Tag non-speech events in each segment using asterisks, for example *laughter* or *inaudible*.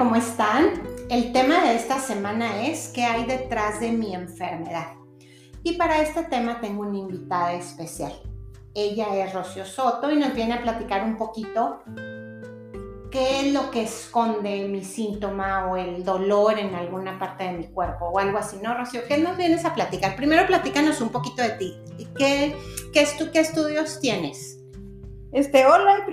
¿cómo están? El tema de esta semana es ¿qué hay detrás de mi enfermedad? Y para este tema tengo una invitada especial. Ella es Rocío Soto y nos viene a platicar un poquito qué es lo que esconde mi síntoma o el dolor en alguna parte de mi cuerpo o algo así, ¿no, Rocío? ¿Qué nos vienes a platicar? Primero platícanos un poquito de ti. ¿Qué, estudios tienes? Este, hola,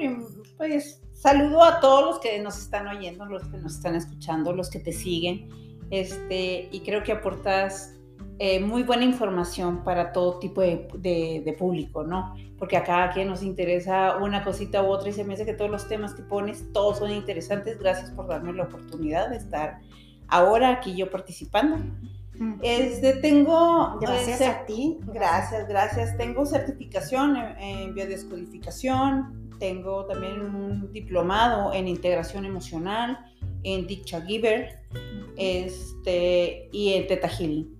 pues Saludo a todos los que nos están oyendo, los que nos están escuchando, los que te siguen. Este, y creo que aportas eh, muy buena información para todo tipo de, público, ¿no? Porque a cada quien nos interesa una cosita u otra y se me hace que todos los temas que pones, todos son interesantes. Gracias por darme la oportunidad de estar ahora aquí yo participando. Este, tengo... Gracias a ti. Gracias, gracias. Tengo certificación en, en biodescodificación, tengo también un diplomado en integración emocional, en Dicha Giver este, y en Teta Healing.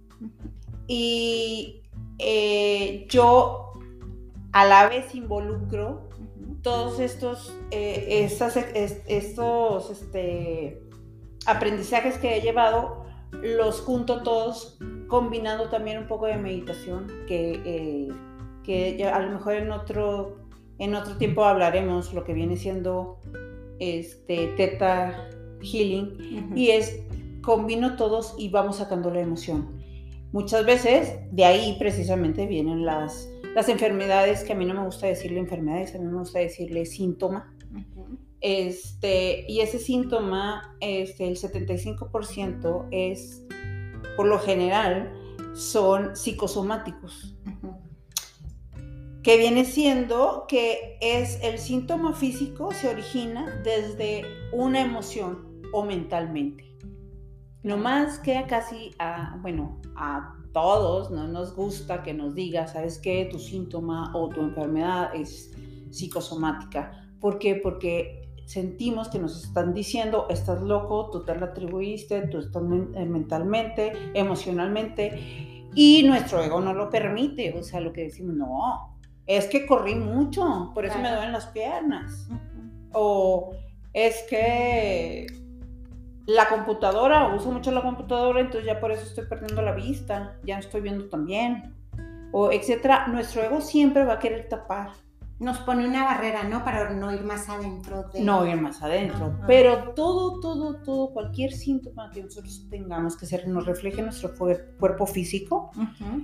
Y eh, yo a la vez involucro todos estos, eh, estos este, aprendizajes que he llevado, los junto todos combinando también un poco de meditación que, eh, que a lo mejor en otro en otro tiempo hablaremos lo que viene siendo este Teta Healing y es combino todos y vamos sacando la emoción. Muchas veces de ahí precisamente vienen las, las enfermedades, que a mí no me gusta decirle enfermedades, a mí me gusta decirle síntoma. este, y ese síntoma, este, el 75% es, por lo general, son psicosomáticos que viene siendo que es el síntoma físico se origina desde una emoción o mentalmente. No más que casi a, bueno, a todos no nos gusta que nos diga, ¿sabes qué? Tu síntoma o tu enfermedad es psicosomática. ¿Por qué? Porque sentimos que nos están diciendo, estás loco, tú te lo atribuiste, tú estás eh, mentalmente, emocionalmente, y nuestro ego no lo permite. O sea, lo que decimos, no, es que corrí mucho, por eso me duelen las piernas. O es que la computadora, uso mucho la computadora, entonces ya por eso estoy perdiendo la vista, ya no estoy viendo tan bien. O etcétera. Nuestro ego siempre va a querer tapar nos pone una barrera, ¿no? Para no ir más adentro. De... No ir más adentro. Pero todo, todo, todo, cualquier síntoma que nosotros tengamos que se nos refleje en nuestro cuerpo físico,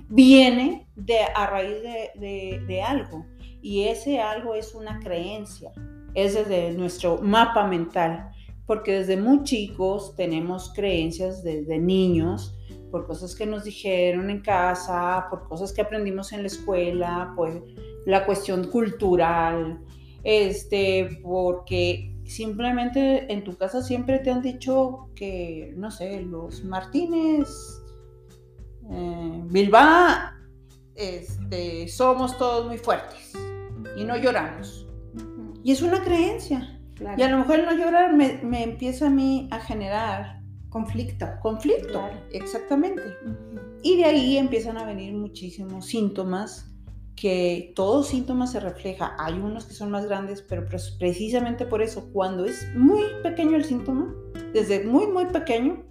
viene de, a raíz de, de, algo. Y ese algo es una creencia, es desde nuestro mapa mental. Porque desde muy chicos tenemos creencias desde niños por cosas que nos dijeron en casa, por cosas que aprendimos en la escuela, pues la cuestión cultural, este, porque simplemente en tu casa siempre te han dicho que, no sé, los Martínez, eh, Bilbao, este, somos todos muy fuertes y no lloramos. Y es una creencia. Y a lo mejor el no llorar me, empieza a mí a generar conflicto. Conflicto, exactamente. Y de ahí empiezan a venir muchísimos síntomas que todos síntomas se refleja. Hay unos que son más grandes, pero precisamente por eso, cuando es muy pequeño el síntoma, desde muy, muy pequeño,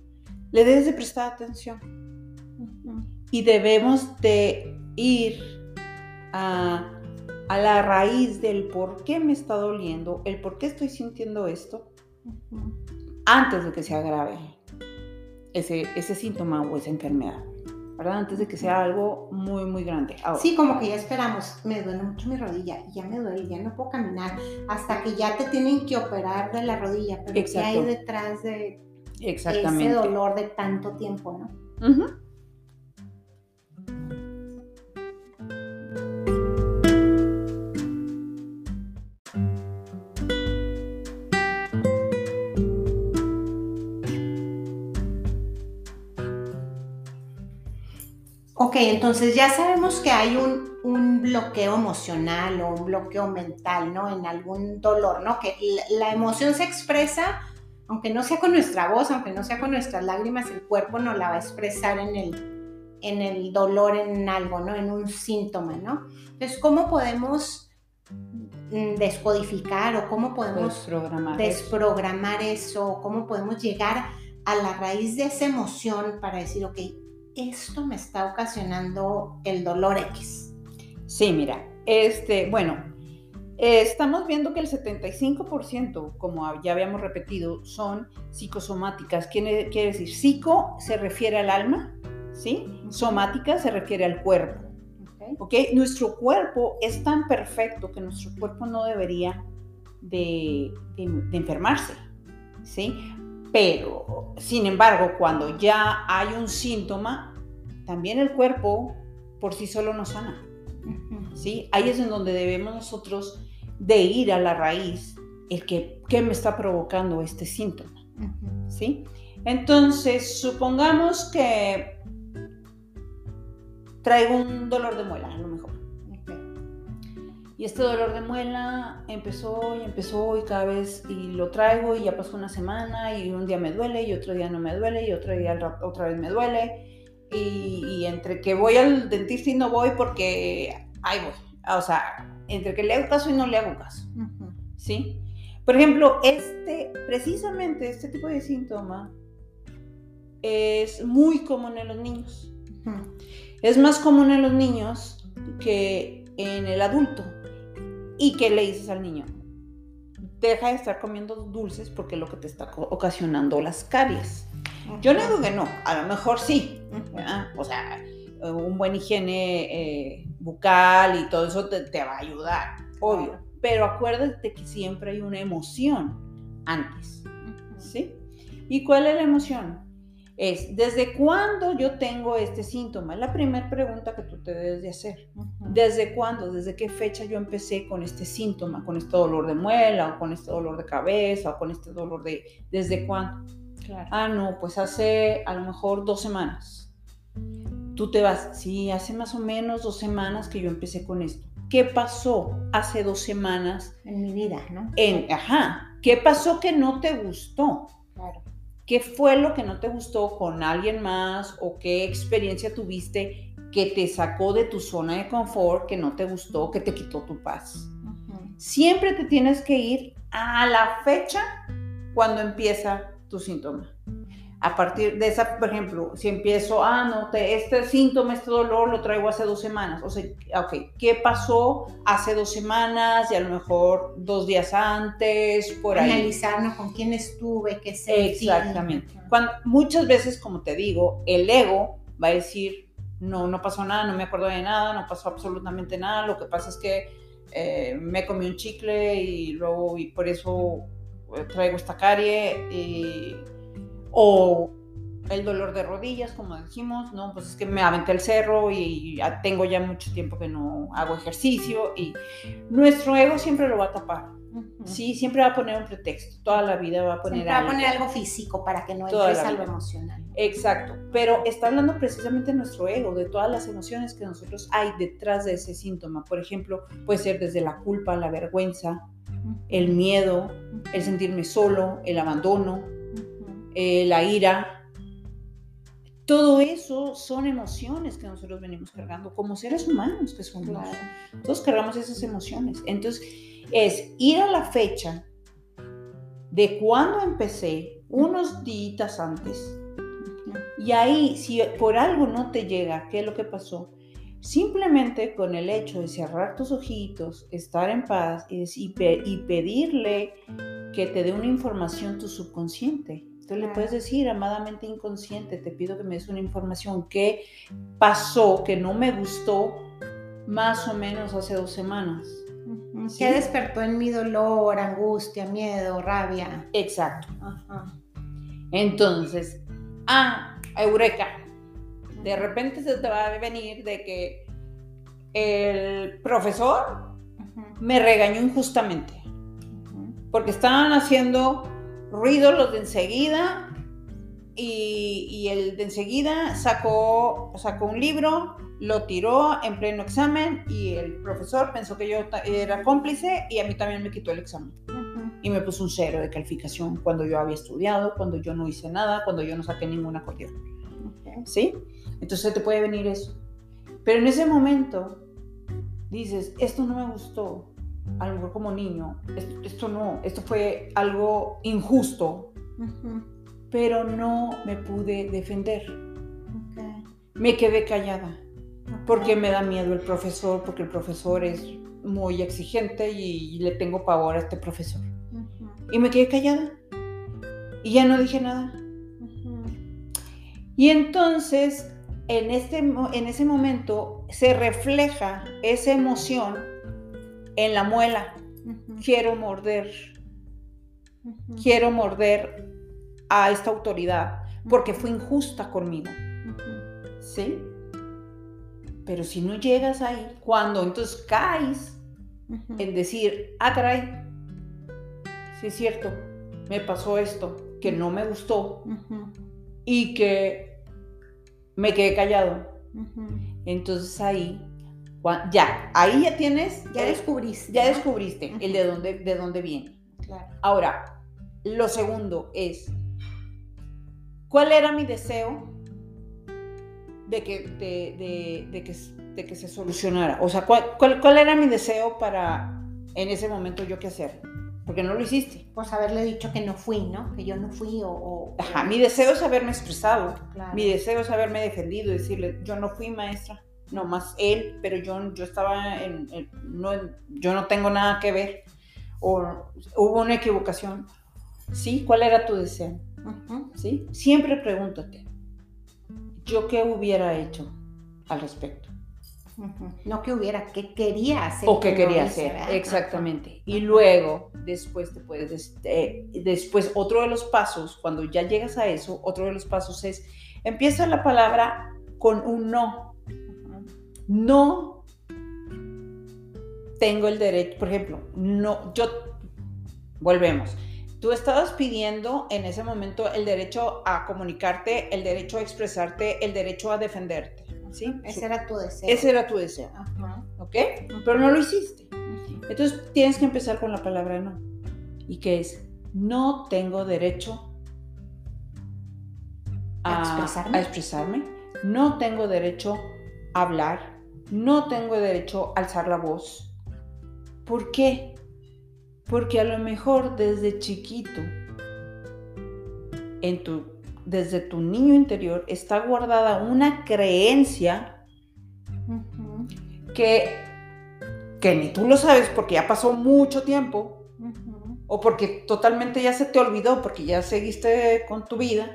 le debes de prestar atención. Y debemos de ir a, a, la raíz del por qué me está doliendo, el por qué estoy sintiendo esto, antes de que se agrave ese, ese síntoma o esa enfermedad. ¿verdad? Antes de que sea algo muy, muy grande. Sí, como que ya esperamos, me duele mucho mi rodilla, ya me duele, ya no puedo caminar, hasta que ya te tienen que operar de la rodilla, pero ¿qué hay detrás de ese dolor de tanto tiempo, no? Ok, entonces ya sabemos que hay un, bloqueo emocional o un bloqueo mental, ¿no? En algún dolor, ¿no? Que la, emoción se expresa, aunque no sea con nuestra voz, aunque no sea con nuestras lágrimas, el cuerpo no la va a expresar en el, en el dolor, en algo, ¿no? En un síntoma, ¿no? Entonces, ¿cómo podemos mm, descodificar o cómo podemos Desprogramar. desprogramar eso, cómo podemos llegar a la raíz de esa emoción para decir, ok, esto me está ocasionando el dolor X. Sí, mira, este, bueno, eh, estamos viendo que el 75%, como ya habíamos repetido, son psicosomáticas. Quiere, quiere decir, psico se refiere al alma, ¿sí? Somática se refiere al cuerpo. Ok. ¿ok? Nuestro cuerpo es tan perfecto que nuestro cuerpo no debería de, de- de enfermarse, ¿sí? Pero, sin embargo, cuando ya hay un síntoma, también el cuerpo por sí solo no sana. ¿sí? Ahí es en donde debemos nosotros de ir a la raíz, el que, ¿qué me está provocando este síntoma? ¿sí? Entonces, supongamos que traigo un dolor de muela, a lo mejor. Y este dolor de muela empezó y empezó y cada vez y lo traigo y ya pasó una semana y un día me duele y otro día no me duele y otro día otra vez me duele. Y, y entre que voy al dentista y no voy porque ahí voy. O sea, entre que le hago caso y no le hago caso. ¿sí? Por ejemplo, este, precisamente este tipo de síntoma es muy común en los niños. Es más común en los niños que en el adulto. ¿Y qué le dices al niño? Deja de estar comiendo dulces porque es lo que te está ocasionando las caries. Yo no digo que no, a lo mejor sí. O sea, un buen higiene eh, bucal y todo eso te, te va a ayudar, obvio. Pero acuérdate que siempre hay una emoción antes. ¿sí? ¿Y cuál es la emoción? Es, ¿desde cuándo yo tengo este síntoma? Es la primera pregunta que tú te debes de hacer. ¿Desde cuándo? ¿Desde qué fecha yo empecé con este síntoma? ¿Con este dolor de muela o con este dolor de cabeza o con este dolor de... ¿Desde cuándo? Claro. Ah, no, pues hace a lo mejor dos semanas. Tú te vas, sí, hace más o menos dos semanas que yo empecé con esto. ¿Qué pasó hace dos semanas? En mi vida, ¿no? En, ajá, ¿qué pasó que no te gustó? ¿Qué fue lo que no te gustó con alguien más o qué experiencia tuviste que te sacó de tu zona de confort, que no te gustó, que te quitó tu paz? Siempre te tienes que ir a la fecha cuando empieza tu síntoma. A partir de esa, por ejemplo, si empiezo, ah, no, te, este síntoma, este dolor lo traigo hace dos semanas. O sea, ok, ¿qué pasó hace dos semanas y a lo mejor dos días antes, por ahí? Analizarnos con quién estuve, qué sentí. Exactamente. Cuando, muchas veces, como te digo, el ego va a decir, no, no pasó nada, no me acuerdo de nada, no pasó absolutamente nada, lo que pasa es que eh, me comí un chicle y luego, y por eso eh, traigo esta carie, y- o el dolor de rodillas, como dijimos, no, pues es que me aventé el cerro y ya tengo ya mucho tiempo que no hago ejercicio y nuestro ego siempre lo va a tapar. Sí, siempre va a poner un pretexto, toda la vida va a poner Siempre va a algo. poner algo físico para que no entres a lo emocional. Exacto, pero está hablando precisamente de nuestro ego, de todas las emociones que nosotros hay detrás de ese síntoma. Por ejemplo, puede ser desde la culpa, la vergüenza, el miedo, el sentirme solo, el abandono. Eh, la ira. Todo eso son emociones que nosotros venimos cargando como seres humanos que somos. Claro. Todos cargamos esas emociones. Entonces, es ir a la fecha de cuando empecé, unos días antes, y ahí, si por algo no te llega, ¿qué es lo que pasó? Simplemente con el hecho de cerrar tus ojitos, estar en paz y, dec- y pe- y pedirle que te dé una información tu subconsciente. Tú le puedes decir, amadamente inconsciente, te pido que me des una información. ¿Qué pasó que no me gustó más o menos hace dos semanas? Sí. ¿Qué despertó en mi dolor, angustia, miedo, rabia? Exacto. Ajá. Entonces, ah, eureka. De repente se te va a venir de que el profesor me regañó injustamente porque estaban haciendo ruido los de enseguida y, y el de enseguida sacó, sacó un libro, lo tiró en pleno examen y el profesor pensó que yo era cómplice y a mí también me quitó el examen. Y me puso un cero de calificación cuando yo había estudiado, cuando yo no hice nada, cuando yo no saqué ninguna acordeón. Ok. ¿Sí? Entonces te puede venir eso. Pero en ese momento dices, esto no me gustó. A lo mejor como niño, esto, esto no, esto fue algo injusto, pero no me pude defender. Me quedé callada porque me da miedo el profesor, porque el profesor es muy exigente y le tengo pavor a este profesor. Y me quedé callada. Y ya no dije nada. Y entonces, en, este, en ese momento, se refleja esa emoción en la muela. Quiero morder, quiero morder a esta autoridad porque fue injusta conmigo. ¿Sí? Pero si no llegas ahí, cuando entonces caes en decir, ah, caray, sí es cierto, me pasó esto, que no me gustó y que me quedé callado. Entonces ahí, ya, ahí ya tienes, Ya descubriste. ya ¿no? descubriste el de dónde, de dónde viene. Claro. Ahora, lo segundo es, ¿cuál era mi deseo de que, de, de- de que, de que se solucionara? O sea, ¿cuál, cuál, cuál era mi deseo para en ese momento yo qué hacer? Porque no lo hiciste. Pues haberle dicho que no fui, ¿no? Que yo no fui o... o- Ajá, mi deseo es haberme expresado. Claro. Mi deseo es haberme defendido y decirle, yo no fui maestra, no más él, pero yo, yo estaba en, en- no, yo no tengo nada que ver. O hubo una equivocación. ¿Sí? ¿Cuál era tu deseo? ¿Sí? Siempre pregúntate, ¿yo qué hubiera hecho al respecto? No que hubiera, que quería hacer. O qué que no quería hacer, exactamente. Y luego, después te puedes, des- eh, después otro de los pasos, cuando ya llegas a eso, otro de los pasos es, empieza la palabra con un no. No tengo el derecho, por ejemplo, no, yo, volvemos. Tú estabas pidiendo en ese momento el derecho a comunicarte, el derecho a expresarte, el derecho a defenderte, ¿sí? Ese era tu deseo. Ese era tu deseo, Ajá. ¿ok? Pero no lo hiciste. Entonces tienes que empezar con la palabra no. ¿Y qué es? No tengo derecho ¿A expresarme? a expresarme. No tengo derecho a hablar. No tengo derecho a alzar la voz. ¿Por qué? Porque a lo mejor desde chiquito, en tu, desde tu niño interior, está guardada una creencia que, que ni tú lo sabes porque ya pasó mucho tiempo o porque totalmente ya se te olvidó porque ya seguiste con tu vida.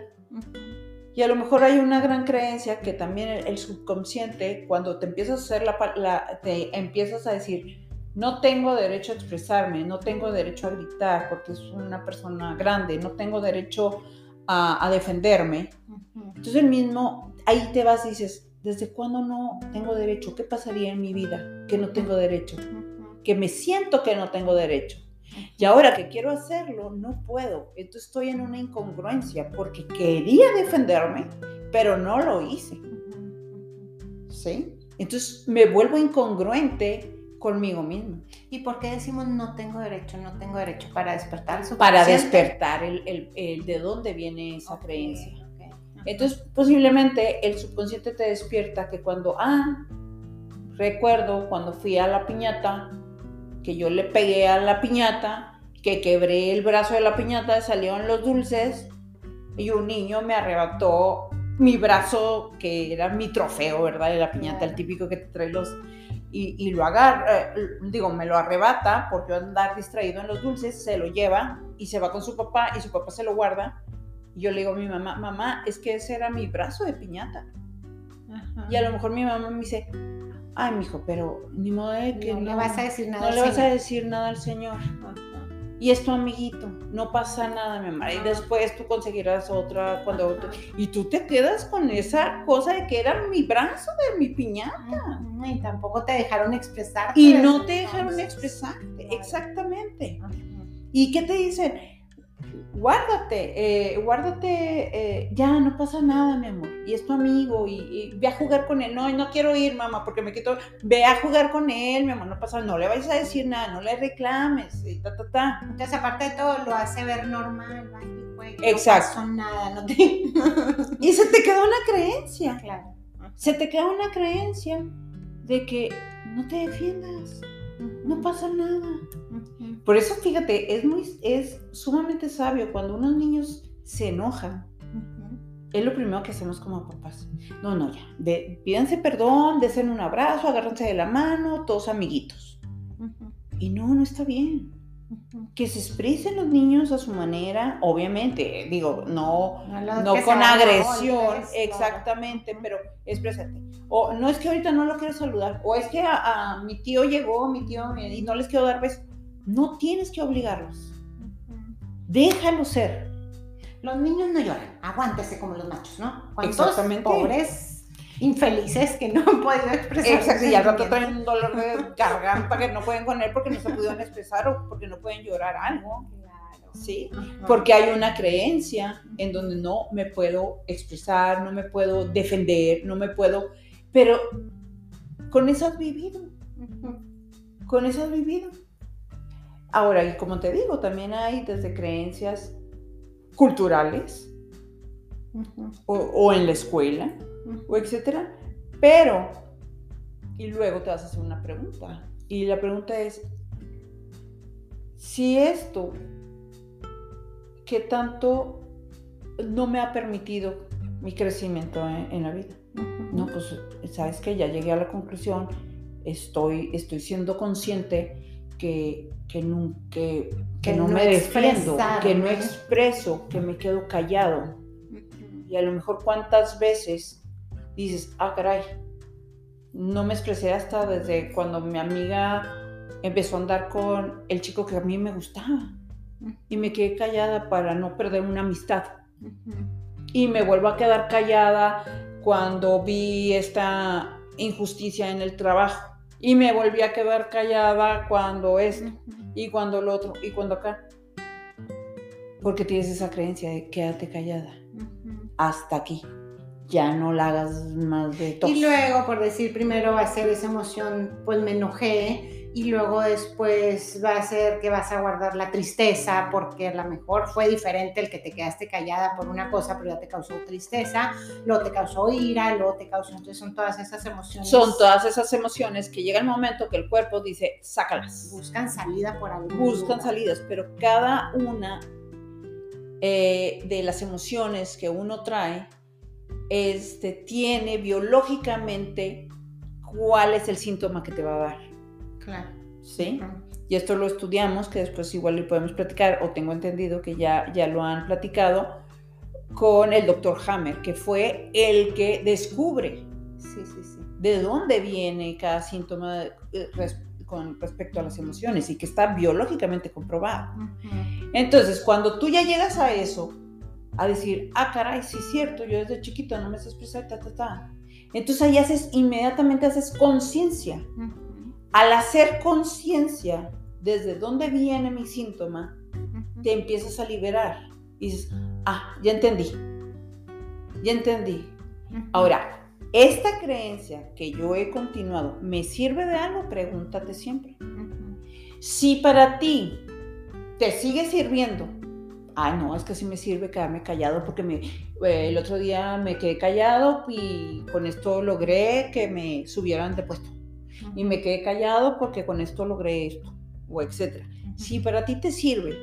Y a lo mejor hay una gran creencia que también el, el subconsciente, cuando te empiezas a hacer la, te empiezas a decir, no tengo derecho a expresarme, no tengo derecho a gritar porque es una persona grande, no tengo derecho a, a defenderme. Entonces el mismo, ahí te vas y dices, ¿desde cuándo no tengo derecho? ¿Qué pasaría en mi vida que no tengo derecho? Que me siento que no tengo derecho. Y ahora que quiero hacerlo, no puedo. Entonces estoy en una incongruencia porque quería defenderme, pero no lo hice. ¿Sí? Entonces me vuelvo incongruente conmigo misma. ¿Y por qué decimos no tengo derecho, no tengo derecho para despertar Para despertar el, el- el de dónde viene esa creencia. Entonces, posiblemente el subconsciente te despierta que cuando, ah, recuerdo cuando fui a la piñata, que yo le pegué a la piñata, que quebré el brazo de la piñata, salieron los dulces y un niño me arrebató mi brazo, que era mi trofeo, ¿verdad? De la piñata, el típico que te trae los... Y, y lo agarra, eh, digo, me lo arrebata por yo andar distraído en los dulces, se lo lleva y se va con su papá y su papá se lo guarda. Y yo le digo a mi mamá, mamá, es que ese era mi brazo de piñata. Ajá. Y a lo mejor mi mamá me dice, ay, mijo, pero ni modo de que no, le vas a decir nada. no al le vas a señor. decir nada al Señor. Ajá. Y es tu amiguito, no pasa nada, mi amor. Y después tú conseguirás otra cuando... Y tú te quedas con esa cosa de que era mi brazo de mi piñata. Ujú, Y tampoco te dejaron expresar. Y no te dejaron expresarte. Exactamente. ¿Y qué te dicen? Guárdate, eh, guárdate, eh, ya no pasa nada, mi amor. Y es tu amigo, y, y ve a jugar con él. No, no quiero ir, mamá, porque me quito. Ve a jugar con él, mi amor, no pasa No le vayas a decir nada, no le reclames, y ta, ta, ta. Entonces, aparte de todo, lo hace ver normal. vaya y juegue, Exacto. No pasó nada, no te... *laughs* Y se te queda una creencia. claro. Se te queda una creencia de que no te defiendas. no pasa nada. Por eso, fíjate, es, muy, es sumamente sabio cuando unos niños se enojan. Es lo primero que hacemos como papás. No, no, ya. De, pídanse perdón, desen un abrazo, agárrense de la mano, todos amiguitos. Y no, no está bien. Que se expresen los niños a su manera, obviamente, digo, no, no, con agresión, exactamente, pero exprésate. O no es que ahorita no lo quiero saludar, o es que a, mi tío llegó, mi tío, y no les quiero dar besos. No tienes que obligarlos. Déjalo ser. Los niños no lloran, aguántese como los machos, ¿no? Exactamente. pobres infelices que no han podido expresar. Exacto, y al rato traen un dolor de garganta que no pueden poner porque no se pudieron expresar o porque no pueden llorar algo. Claro. ¿Sí? Porque hay una creencia en donde no me puedo expresar, no me puedo defender, no me puedo. Pero con eso has vivido. Con eso has vivido. Ahora, y como te digo, también hay desde creencias culturales o, o en la escuela o etcétera. Pero, y luego te vas a hacer una pregunta. Y la pregunta es, si esto, ¿qué tanto no me ha permitido mi crecimiento en, la vida? No, pues, sabes que ya llegué a la conclusión, estoy, estoy siendo consciente que, que, no, que, no, me defiendo, que no expreso, que me quedo callado. Y a lo mejor cuántas veces dices, ah, caray, no me expresé hasta desde cuando mi amiga empezó a andar con el chico que a mí me gustaba. Y me quedé callada para no perder una amistad. Y me vuelvo a quedar callada cuando vi esta injusticia en el trabajo. Y me volví a quedar callada cuando esto, y cuando lo otro, y cuando acá. Porque tienes esa creencia de quédate callada. Hasta aquí ya no la hagas más de todo. Y luego, por decir, primero va a ser esa emoción, pues me enojé, y luego después va a ser que vas a guardar la tristeza, porque a lo mejor fue diferente el que te quedaste callada por una cosa, pero ya te causó tristeza, luego te causó ira, luego te causó, entonces son todas esas emociones. Son todas esas emociones que llega el momento que el cuerpo dice, sácalas. Buscan salida por algún Buscan salidas, pero cada una eh, de las emociones que uno trae, este, tiene biológicamente cuál es el síntoma que te va a dar. Claro. ¿Sí? Y esto lo estudiamos, que después igual le podemos platicar, o tengo entendido que ya, ya lo han platicado, con el doctor Hammer, que fue el que descubre sí, sí, sí. de dónde viene cada síntoma eh, con respecto a las emociones y que está biológicamente comprobado. Entonces, cuando tú ya llegas a eso, a decir, ah, caray, sí es cierto, yo desde chiquito no me sé expresar, ta, ta, ta. Entonces ahí haces, inmediatamente haces conciencia. Al hacer conciencia desde dónde viene mi síntoma, te empiezas a liberar. Y dices, ah, ya entendí, ya entendí. Ahora, esta creencia que yo he continuado, ¿me sirve de algo? Pregúntate siempre. Si para ti te sigue sirviendo ay, no, es que sí me sirve quedarme callado porque me, eh, el otro día me quedé callado y con esto logré que me subieran de puesto. Y me quedé callado porque con esto logré esto, o etcétera. Si para ti te sirve,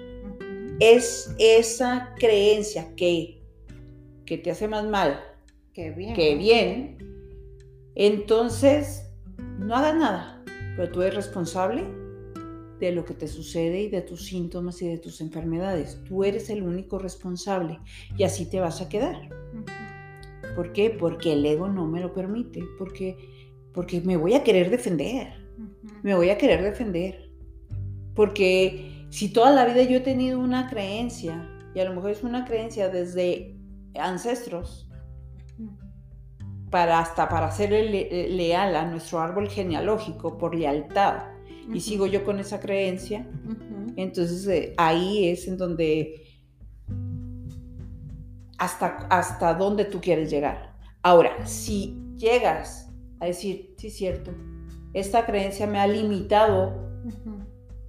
es esa creencia que, que te hace más mal que bien. que bien, entonces no hagas nada, pero tú eres responsable de lo que te sucede y de tus síntomas y de tus enfermedades. Tú eres el único responsable y así te vas a quedar. ¿Por qué? Porque el ego no me lo permite, porque, porque me voy a querer defender, me voy a querer defender. Porque si toda la vida yo he tenido una creencia, y a lo mejor es una creencia desde ancestros, para hasta para ser leal a nuestro árbol genealógico por lealtad, y sigo yo con esa creencia, entonces eh, ahí es en donde hasta, hasta dónde tú quieres llegar. Ahora, si llegas a decir, sí, cierto, esta creencia me ha limitado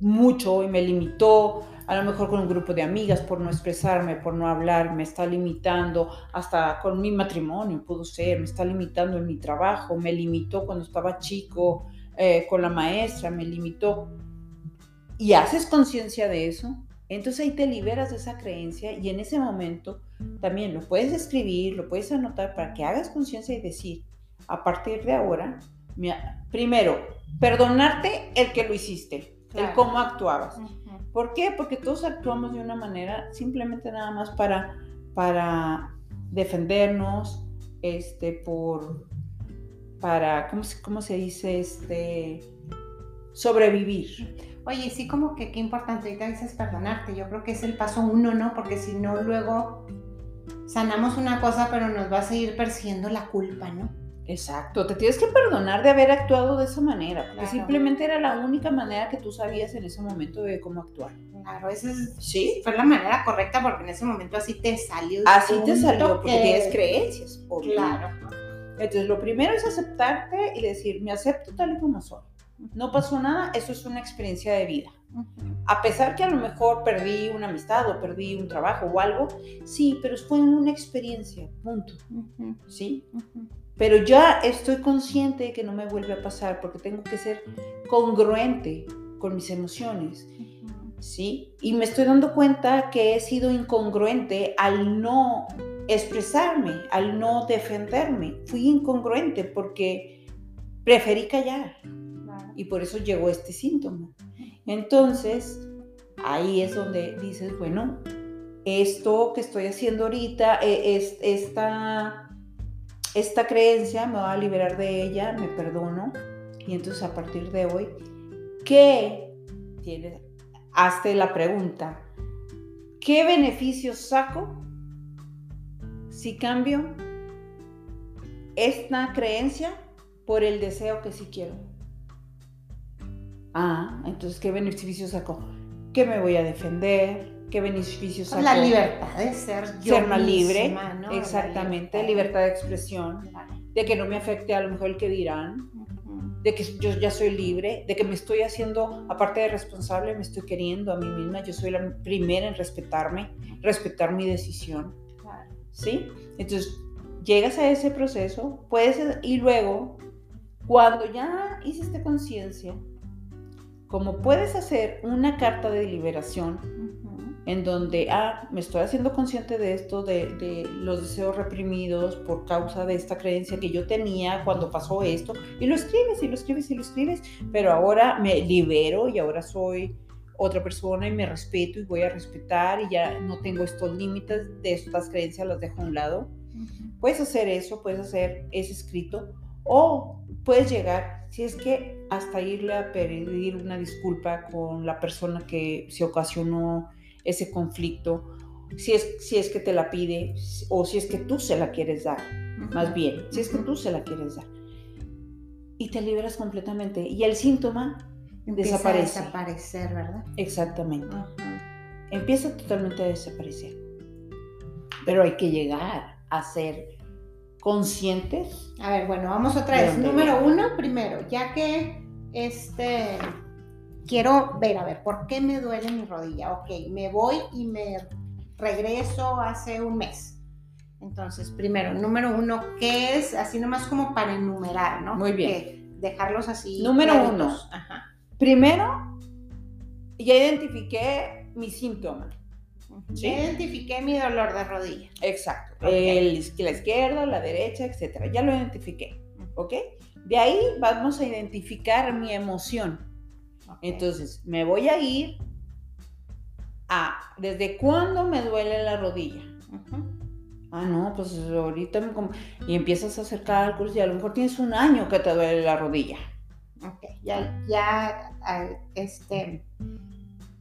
mucho y me limitó a lo mejor con un grupo de amigas por no expresarme, por no hablar, me está limitando, hasta con mi matrimonio pudo ser, me está limitando en mi trabajo, me limitó cuando estaba chico, eh, con la maestra, me limitó, y haces conciencia de eso, entonces ahí te liberas de esa creencia y en ese momento también lo puedes escribir, lo puedes anotar para que hagas conciencia y decir, a partir de ahora, primero, perdonarte el que lo hiciste, el cómo actuabas. ¿Por qué? Porque todos actuamos de una manera simplemente nada más para, para defendernos, este, por, para, ¿cómo, cómo se dice? Este, sobrevivir. Oye, sí, como que qué importante, ahorita dices perdonarte, yo creo que es el paso uno, ¿no? Porque si no, luego sanamos una cosa, pero nos va a seguir persiguiendo la culpa, ¿no? Exacto, te tienes que perdonar de haber actuado de esa manera, porque simplemente era la única manera que tú sabías en ese momento de cómo actuar. Claro, esa es, ¿Sí? fue la manera correcta porque en ese momento así te salió. Así te salió, porque tienes creencias. Claro. Entonces, lo primero es aceptarte y decir, me acepto tal y como soy. No pasó nada, eso es una experiencia de vida. A pesar que a lo mejor perdí una amistad o perdí un trabajo o algo, sí, pero fue una experiencia, punto. ¿Sí? Pero ya estoy consciente de que no me vuelve a pasar porque tengo que ser congruente con mis emociones. ¿Sí? Y me estoy dando cuenta que he sido incongruente al no expresarme, al no defenderme. Fui incongruente porque preferí callar. Y por eso llegó este síntoma. Entonces, ahí es donde dices, bueno, esto que estoy haciendo ahorita, e, es, esta esta creencia me va a liberar de ella, me perdono. Y entonces a partir de hoy, ¿qué tienes? Hazte la pregunta, ¿qué beneficios saco si cambio esta creencia por el deseo que sí quiero? Ah, entonces, ¿qué beneficios saco? Que me voy a defender, qué beneficios pues La libertad de ser yo Ser más libre, exactamente, libertad. de expresión, de que no me afecte a lo mejor el que dirán, de que yo ya soy libre, de que me estoy haciendo, aparte de responsable, me estoy queriendo a mí misma, yo soy la primera en respetarme, respetar mi decisión, ¿sí? Entonces, llegas a ese proceso, puedes, y luego, cuando ya hiciste conciencia, como puedes hacer una carta de liberación, en donde, ah, me estoy haciendo consciente de esto, de, los deseos reprimidos por causa de esta creencia que yo tenía cuando pasó esto, y lo escribes y lo escribes y lo escribes, pero ahora me libero y ahora soy otra persona y me respeto y voy a respetar y ya no tengo estos límites de estas creencias, las dejo a un lado. Puedes hacer eso, puedes hacer ese escrito o puedes llegar, si es que hasta irle a pedir una disculpa con la persona que se ocasionó ese conflicto, si es, si es que te la pide o si es que tú se la quieres dar, más bien, si es que tú se la quieres dar. Y te liberas completamente. Y el síntoma desaparece. A desaparecer, ¿verdad? Exactamente. Empieza totalmente a desaparecer. Pero hay que llegar a ser conscientes. A ver, bueno, vamos otra vez. Número uno, primero, ya que este quiero ver, a ver, ¿por qué me duele mi rodilla? Ok, me voy y me regreso hace un mes. Entonces, primero, número uno, ¿qué es? Así nomás como para enumerar, ¿no? Muy bien. dejarlos así. Número uno. Ajá. Primero, ya identifiqué mi síntoma. ¿Sí? Ya identifiqué mi dolor de rodilla. Exacto. El, la izquierda, la derecha, etcétera. Ya lo identifiqué. ¿Ok? De ahí vamos a identificar mi emoción. Entonces, me voy a ir a, ¿desde cuándo me duele la rodilla? Ah, no, pues ahorita me... Y empiezas a hacer cálculos y a lo mejor tienes un año que te duele la rodilla. Ok, ya, ya, este,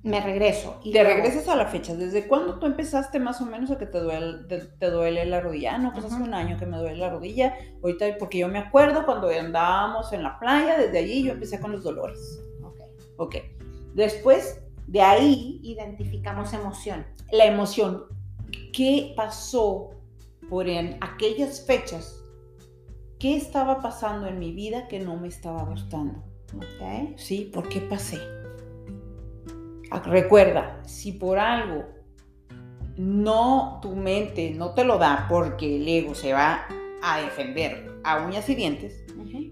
me regreso. Y te regresas a la fecha. ¿Desde cuándo tú empezaste más o menos a que te duele, te, duele la rodilla? Ah, no, pues hace un año que me duele la rodilla. Ahorita, porque yo me acuerdo cuando andábamos en la playa, desde allí yo empecé con los dolores. Ok. Después de ahí identificamos emoción. La emoción. ¿Qué pasó por en aquellas fechas? ¿Qué estaba pasando en mi vida que no me estaba gustando? Ok. Sí, ¿por qué pasé? Ah, recuerda, si por algo no tu mente no te lo da porque el ego se va a defender a uñas y dientes,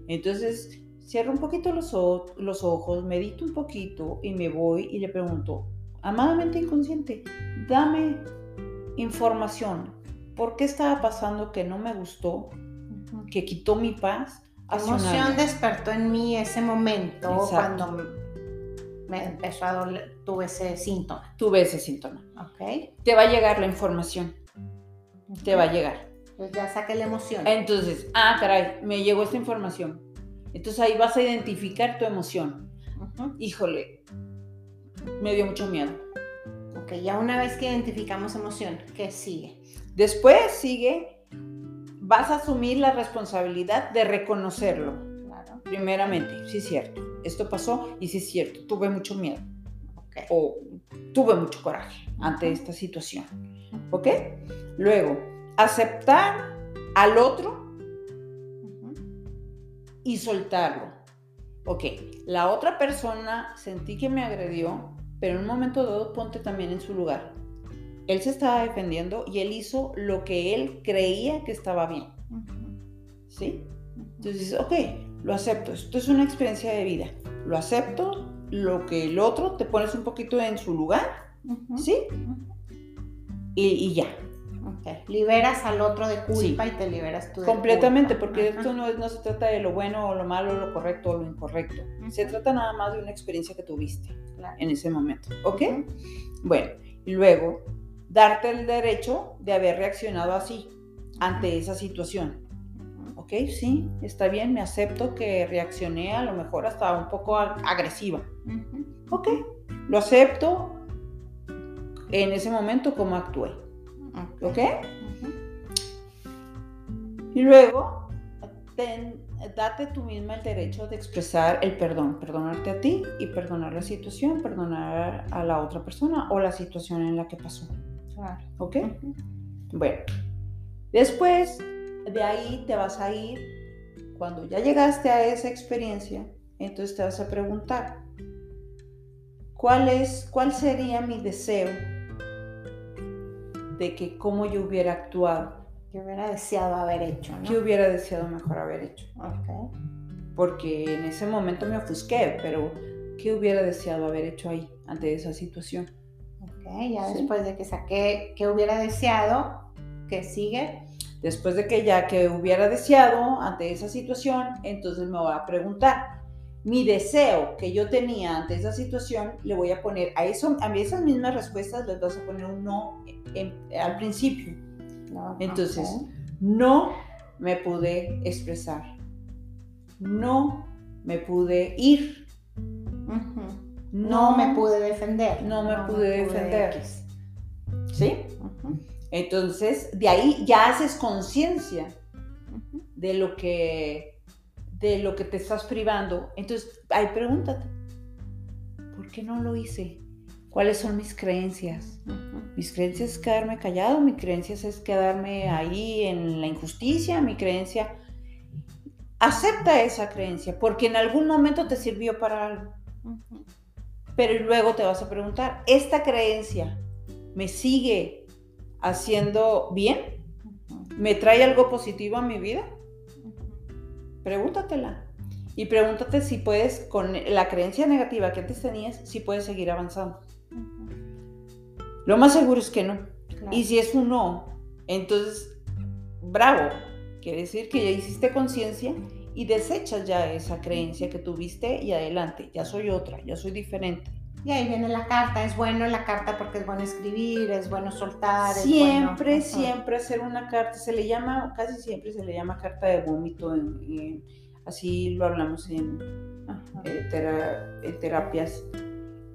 entonces cierro un poquito los, ojos, medito un poquito y me voy y le pregunto, amadamente inconsciente, dame información. ¿Por qué estaba pasando que no me gustó, que quitó mi paz? ¿Qué hace un emoción despertó en mí ese momento Exacto. cuando me empezó a doler, tuve ese síntoma? Tuve ese síntoma. ¿Ok? Te va a llegar la información, te va a llegar. Pues ya saqué la emoción. Entonces, ah, caray, me llegó esta información. Entonces ahí vas a identificar tu emoción. Híjole, me dio mucho miedo. Ok, ya una vez que identificamos emoción, ¿qué sigue? Después sigue, vas a asumir la responsabilidad de reconocerlo. Claro. Primeramente, sí es cierto, esto pasó y sí es cierto, tuve mucho miedo o tuve mucho coraje ante esta situación. ¿Ok? Luego, aceptar al otro. Y soltarlo. Ok, la otra persona sentí que me agredió, pero en un momento dado ponte también en su lugar. Él se estaba defendiendo y él hizo lo que él creía que estaba bien. ¿Sí? Entonces dices, ok, lo acepto, esto es una experiencia de vida, lo acepto, lo que el otro, te pones un poquito en su lugar. ¿sí? Y, y ya, Ok. Liberas al otro de culpa y te liberas tú de completamente, culpa. porque Ajá. esto no, es- no se trata de lo bueno o lo malo, lo correcto o lo incorrecto, se trata nada más de una experiencia que tuviste Claro. en ese momento, ¿ok? Bueno, y luego, darte el derecho de haber reaccionado así ante esa situación. Ok, sí, está bien, me acepto que reaccioné a lo mejor hasta un poco agresiva. Ok, lo acepto en ese momento como actué. Ok, y luego ten- date tú misma el derecho de expresar el perdón, perdonarte a ti y perdonar la situación, perdonar a la otra persona o la situación en la que pasó. Claro. Ok, bueno, después de ahí te vas a ir, cuando ya llegaste a esa experiencia, entonces te vas a preguntar, ¿cuál es, cuál sería mi deseo de que cómo yo hubiera actuado? Que hubiera deseado haber hecho, ¿no? ¿Qué hubiera deseado mejor haber hecho? Porque en ese momento me ofusqué, pero ¿qué hubiera deseado haber hecho ahí ante esa situación? Ok, ya Sí. después de que saqué que hubiera deseado, que sigue? Después de que ya que hubiera deseado ante esa situación, entonces me voy a preguntar, mi deseo que yo tenía ante esa situación, le voy a poner a eso, a esas mismas respuestas les vas a poner un no en- al principio. No, Entonces, no me pude expresar, no me pude ir. No me pude defender. no me pude defender. ¿sí? Entonces, de ahí ya haces conciencia de lo que de lo que te estás privando. Entonces, ahí pregúntate, ¿por qué no lo hice? ¿Cuáles son mis creencias? Mis creencias es quedarme callado, mi creencia es quedarme ahí en la injusticia, mi creencia acepta esa creencia porque en algún momento te sirvió para algo. Pero luego te vas a preguntar, ¿esta creencia me sigue haciendo bien? ¿Me trae algo positivo a mi vida? Pregúntatela. Y pregúntate si puedes, con la creencia negativa que antes tenías, si puedes seguir avanzando. Lo más seguro es que no. Claro. Y si es un no, entonces, bravo. Quiere decir que ya hiciste conciencia y desechas ya esa creencia que tuviste y adelante. Ya soy otra, ya soy diferente. Y ahí viene la carta, es bueno la carta porque es bueno escribir, es bueno soltar. es Siempre, bueno- siempre hacer una carta, se le llama, casi siempre se le llama carta de vómito, en- en- así lo hablamos en, Ajá. eh, tera- en terapias.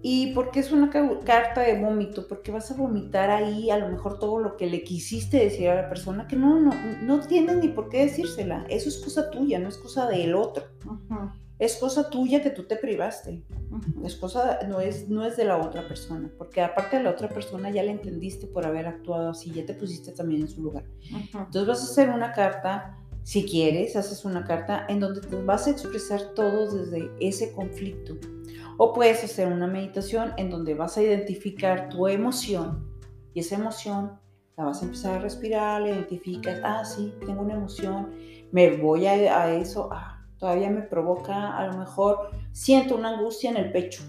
¿Y por qué es una ca- carta de vómito? Porque vas a vomitar ahí a lo mejor todo lo que le quisiste decir a la persona que no, no, no tienes ni por qué decírsela. Eso es cosa tuya, no es cosa del otro. Ujú. Es cosa tuya que tú te privaste. Es cosa, no es, no es de la otra persona. Porque aparte de la otra persona ya la entendiste por haber actuado así, ya te pusiste también en su lugar. Entonces vas a hacer una carta, si quieres, haces una carta en donde te vas a expresar todo desde ese conflicto. O puedes hacer una meditación en donde vas a identificar tu emoción y esa emoción la vas a empezar a respirar, la identificas, ah, sí, tengo una emoción, me voy a, a eso, ah, todavía me provoca, a lo mejor siento una angustia en el pecho.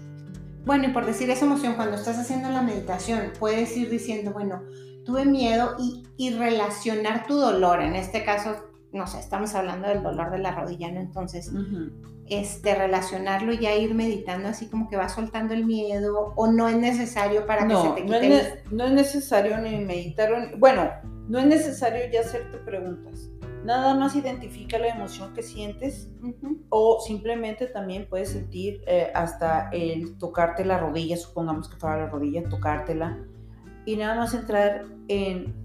Bueno, y por decir esa emoción, cuando estás haciendo la meditación, puedes ir diciendo, bueno, tuve miedo y, y relacionar tu dolor. En este caso, no sé, estamos hablando del dolor de la rodilla, ¿no? Entonces, este, relacionarlo y ya ir meditando así como que va soltando el miedo o no es necesario para que se te quite. No es, no es necesario ni meditar, bueno, no es necesario ya hacerte preguntas. Nada más identifica la emoción que sientes o simplemente también puedes sentir eh, hasta el tocarte la rodilla, supongamos que fuera la rodilla, tocártela y nada más entrar en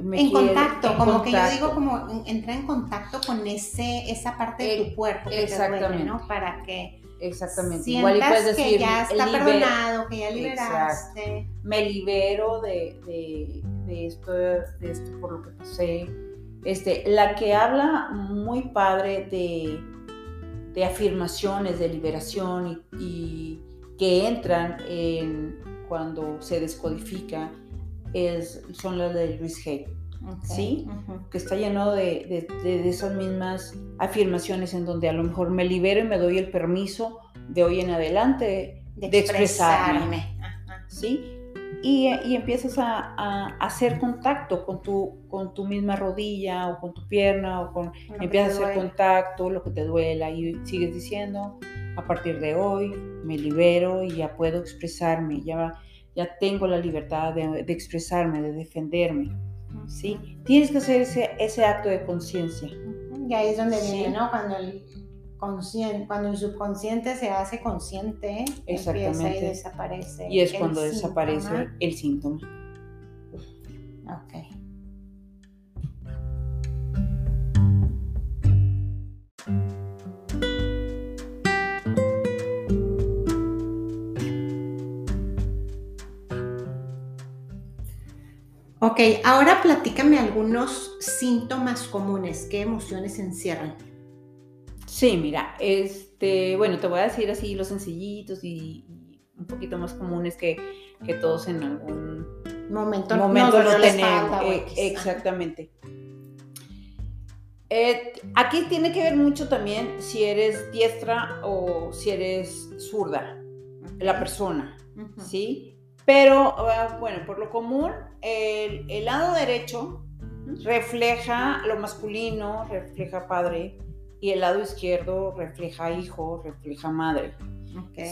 en contacto, como que yo digo, como entrar en contacto con ese, esa parte de tu cuerpo que exactamente. ¿no? Para que exactamente. sientas Igual puedes decir, que ya está perdonado, que ya liberaste. Me libero de, de, de, esto, de esto por lo que pasé. Este, la que habla muy padre de, de afirmaciones, de liberación y, y que entran en, cuando se descodifica es, son las de Luis Hay. ¿sí? Que está lleno de, de, esas mismas afirmaciones en donde a lo mejor me libero y me doy el permiso de hoy en adelante de, expresarme, ¿sí? Y, y empiezas a, a, hacer contacto con tu, con tu misma rodilla o con tu pierna o con... empiezas a hacer contacto, lo que te duela y sigues diciendo, a partir de hoy me libero y ya puedo expresarme, ya ya tengo la libertad de, expresarme, de defenderme. ¿sí? Tienes que hacer ese, ese acto de conciencia. Y ahí es donde viene, ¿no? Cuando el, consciente, cuando el subconsciente se hace consciente, Exactamente. y desaparece. Y es cuando desaparece el síntoma. Ok. Ok, ahora platícame algunos síntomas comunes, qué emociones encierran. Sí, mira, este, bueno, te voy a decir así los sencillitos y, un poquito más comunes que, que todos en algún momento, momento lo tenemos. Eh, exactamente. Eh, aquí tiene que ver mucho también si eres diestra o si eres zurda, la persona, ¿sí? Pero, ah, bueno, por lo común, el, lado derecho refleja lo masculino, refleja padre, y el lado izquierdo refleja hijo, refleja madre.